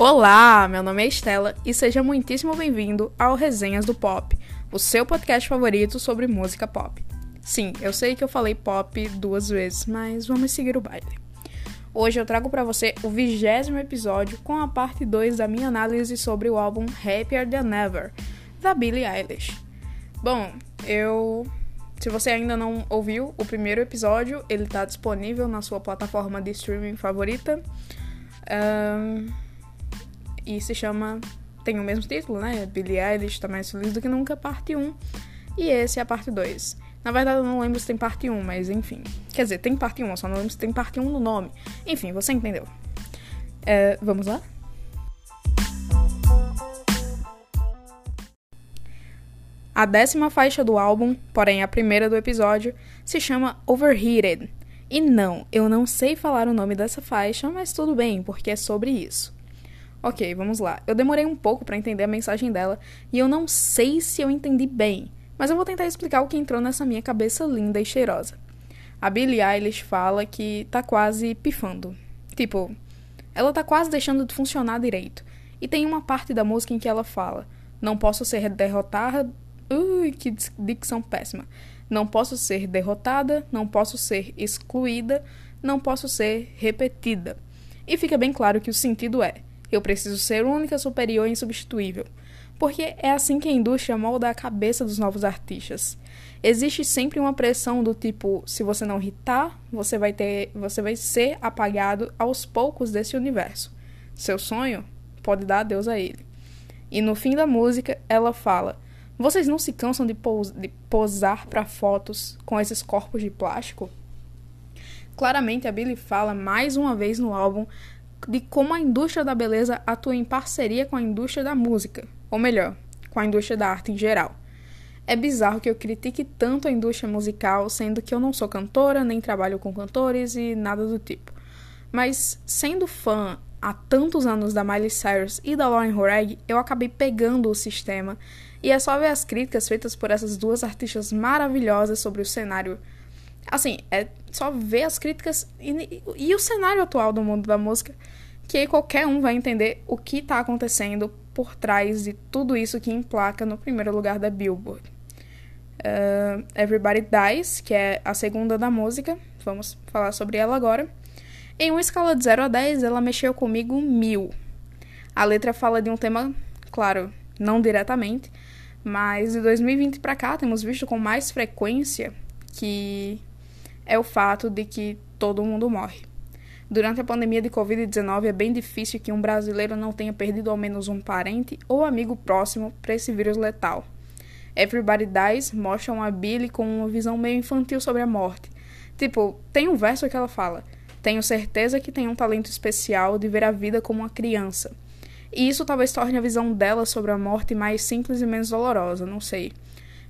Olá, meu nome é Estela e seja muitíssimo bem-vindo ao Resenhas do Pop, o seu podcast favorito sobre música pop. Sim, eu sei que eu falei pop duas vezes, mas vamos seguir o baile. Hoje eu trago para você o vigésimo episódio com a parte 2 da minha análise sobre o álbum Happier Than Ever, da Billie Eilish. Bom, eu. Se você ainda não ouviu o primeiro episódio, ele está disponível na sua plataforma de streaming favorita. Um, e se chama. Tem o mesmo título, né? Billie Eilish está mais feliz do que nunca, parte 1. E esse é a parte 2. Na verdade, eu não lembro se tem parte 1, mas enfim. Quer dizer, tem parte 1, eu só não lembro se tem parte 1 no nome. Enfim, você entendeu. É, vamos lá? A décima faixa do álbum, porém a primeira do episódio, se chama Overheated. E não, eu não sei falar o nome dessa faixa, mas tudo bem, porque é sobre isso. Ok, vamos lá. Eu demorei um pouco para entender a mensagem dela e eu não sei se eu entendi bem, mas eu vou tentar explicar o que entrou nessa minha cabeça linda e cheirosa. A Billie Eilish fala que tá quase pifando. Tipo, ela tá quase deixando de funcionar direito. E tem uma parte da música em que ela fala: Não posso ser derrotada. Ui, que dicção péssima. Não posso ser derrotada, não posso ser excluída, não posso ser repetida. E fica bem claro que o sentido é: eu preciso ser única, superior e insubstituível porque é assim que a indústria molda a cabeça dos novos artistas. Existe sempre uma pressão do tipo, se você não irritar, você vai ter, você vai ser apagado aos poucos desse universo. Seu sonho pode dar adeus a ele. E no fim da música, ela fala: "Vocês não se cansam de, pos de posar para fotos com esses corpos de plástico?" Claramente a Billie fala mais uma vez no álbum de como a indústria da beleza atua em parceria com a indústria da música, ou melhor, com a indústria da arte em geral. É bizarro que eu critique tanto a indústria musical, sendo que eu não sou cantora, nem trabalho com cantores e nada do tipo. Mas, sendo fã há tantos anos da Miley Cyrus e da Lauren Horeg, eu acabei pegando o sistema, e é só ver as críticas feitas por essas duas artistas maravilhosas sobre o cenário. Assim, é só ver as críticas e, e o cenário atual do mundo da música, que aí qualquer um vai entender o que está acontecendo por trás de tudo isso que emplaca no primeiro lugar da Billboard. Uh, Everybody Dies, que é a segunda da música, vamos falar sobre ela agora. Em uma escala de 0 a 10, ela mexeu comigo mil. A letra fala de um tema, claro, não diretamente, mas de 2020 para cá temos visto com mais frequência que é o fato de que todo mundo morre. Durante a pandemia de Covid-19, é bem difícil que um brasileiro não tenha perdido ao menos um parente ou amigo próximo para esse vírus letal. Everybody Dies mostra uma Billy com uma visão meio infantil sobre a morte. Tipo, tem um verso que ela fala: Tenho certeza que tem um talento especial de ver a vida como uma criança. E isso talvez torne a visão dela sobre a morte mais simples e menos dolorosa, não sei.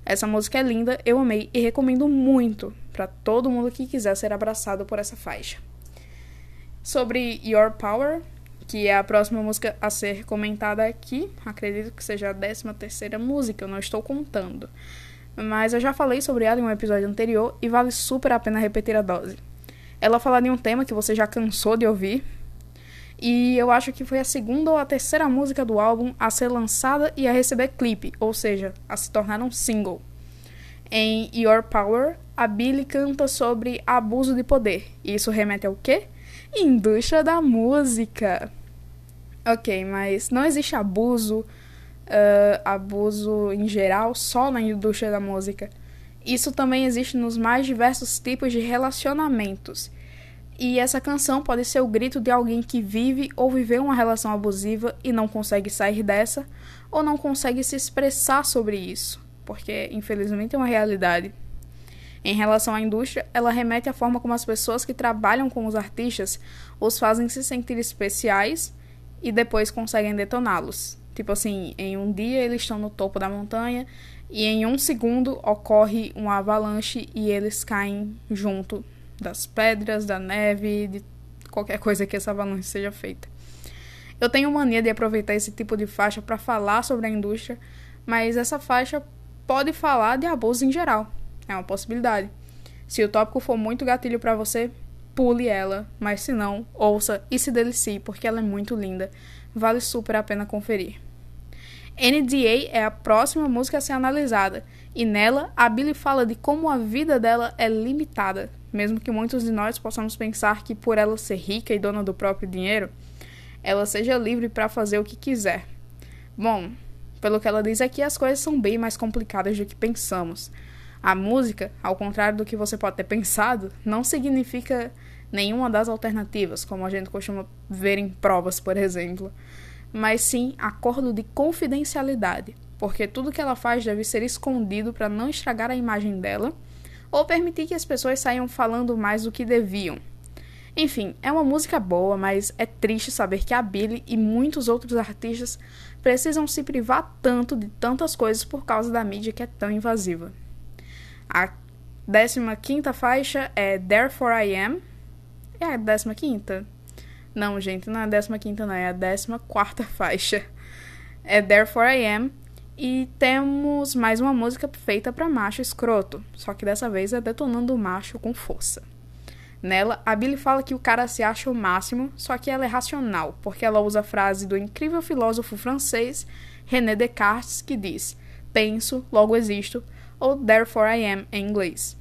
Essa música é linda, eu amei e recomendo muito para todo mundo que quiser ser abraçado por essa faixa sobre Your Power, que é a próxima música a ser comentada aqui. Acredito que seja a 13 terceira música, eu não estou contando. Mas eu já falei sobre ela em um episódio anterior e vale super a pena repetir a dose. Ela fala de um tema que você já cansou de ouvir. E eu acho que foi a segunda ou a terceira música do álbum a ser lançada e a receber clipe, ou seja, a se tornar um single. Em Your Power, a Billy canta sobre abuso de poder. Isso remete ao quê? Indústria da música. Ok, mas não existe abuso, uh, abuso em geral, só na indústria da música. Isso também existe nos mais diversos tipos de relacionamentos. E essa canção pode ser o grito de alguém que vive ou viveu uma relação abusiva e não consegue sair dessa, ou não consegue se expressar sobre isso, porque infelizmente é uma realidade. Em relação à indústria, ela remete à forma como as pessoas que trabalham com os artistas os fazem se sentir especiais e depois conseguem detoná-los. Tipo assim, em um dia eles estão no topo da montanha e em um segundo ocorre uma avalanche e eles caem junto das pedras, da neve, de qualquer coisa que essa avalanche seja feita. Eu tenho mania de aproveitar esse tipo de faixa para falar sobre a indústria, mas essa faixa pode falar de abuso em geral. É uma possibilidade. Se o tópico for muito gatilho para você, pule ela, mas se não, ouça e se delicie, porque ela é muito linda. Vale super a pena conferir. NDA é a próxima música a ser analisada, e nela a Billie fala de como a vida dela é limitada, mesmo que muitos de nós possamos pensar que por ela ser rica e dona do próprio dinheiro, ela seja livre para fazer o que quiser. Bom, pelo que ela diz aqui, as coisas são bem mais complicadas do que pensamos. A música, ao contrário do que você pode ter pensado, não significa nenhuma das alternativas, como a gente costuma ver em provas, por exemplo, mas sim acordo de confidencialidade, porque tudo que ela faz deve ser escondido para não estragar a imagem dela ou permitir que as pessoas saiam falando mais do que deviam. Enfim, é uma música boa, mas é triste saber que a Billie e muitos outros artistas precisam se privar tanto de tantas coisas por causa da mídia que é tão invasiva. A 15 faixa é Therefore I Am. É a 15? Não, gente, não é a 15, não, é a 14 faixa. É Therefore I Am. E temos mais uma música feita para macho escroto, só que dessa vez é detonando o macho com força. Nela, a Billy fala que o cara se acha o máximo, só que ela é racional, porque ela usa a frase do incrível filósofo francês René Descartes que diz: penso, logo existo, ou therefore I am em inglês.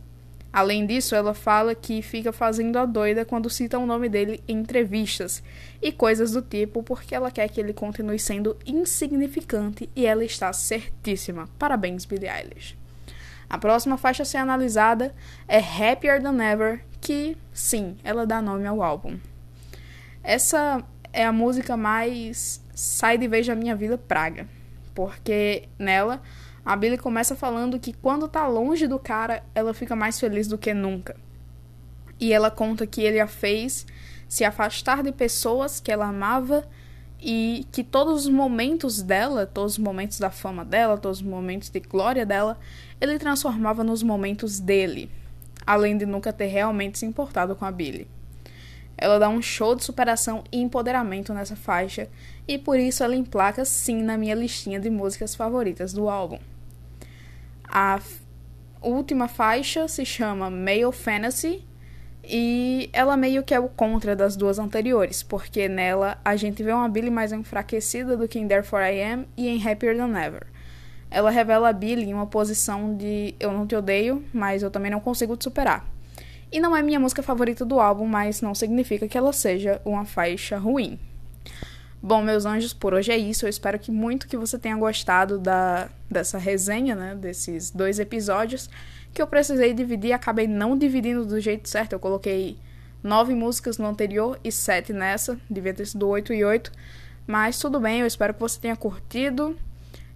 Além disso, ela fala que fica fazendo a doida quando cita o nome dele em entrevistas e coisas do tipo porque ela quer que ele continue sendo insignificante e ela está certíssima. Parabéns, Billie Eilish. A próxima faixa a ser analisada é Happier Than Ever, que, sim, ela dá nome ao álbum. Essa é a música mais sai de vez da minha vida praga, porque nela a Billy começa falando que quando tá longe do cara, ela fica mais feliz do que nunca. E ela conta que ele a fez se afastar de pessoas que ela amava e que todos os momentos dela, todos os momentos da fama dela, todos os momentos de glória dela, ele transformava nos momentos dele, além de nunca ter realmente se importado com a Billy. Ela dá um show de superação e empoderamento nessa faixa, e por isso ela emplaca sim na minha listinha de músicas favoritas do álbum. A última faixa se chama Male Fantasy e ela meio que é o contra das duas anteriores, porque nela a gente vê uma Billy mais enfraquecida do que em Therefore I Am e em Happier Than Ever. Ela revela a Billy em uma posição de eu não te odeio, mas eu também não consigo te superar. E não é minha música favorita do álbum, mas não significa que ela seja uma faixa ruim. Bom, meus anjos, por hoje é isso. Eu espero que muito que você tenha gostado da, dessa resenha, né? Desses dois episódios que eu precisei dividir. Acabei não dividindo do jeito certo. Eu coloquei nove músicas no anterior e sete nessa. Devia ter sido oito e oito. Mas tudo bem, eu espero que você tenha curtido.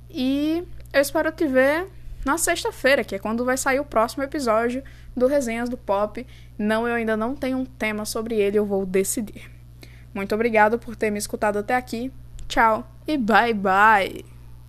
E eu espero te ver na sexta-feira, que é quando vai sair o próximo episódio do Resenhas do Pop. Não, eu ainda não tenho um tema sobre ele, eu vou decidir. Muito obrigado por ter me escutado até aqui. Tchau e bye bye!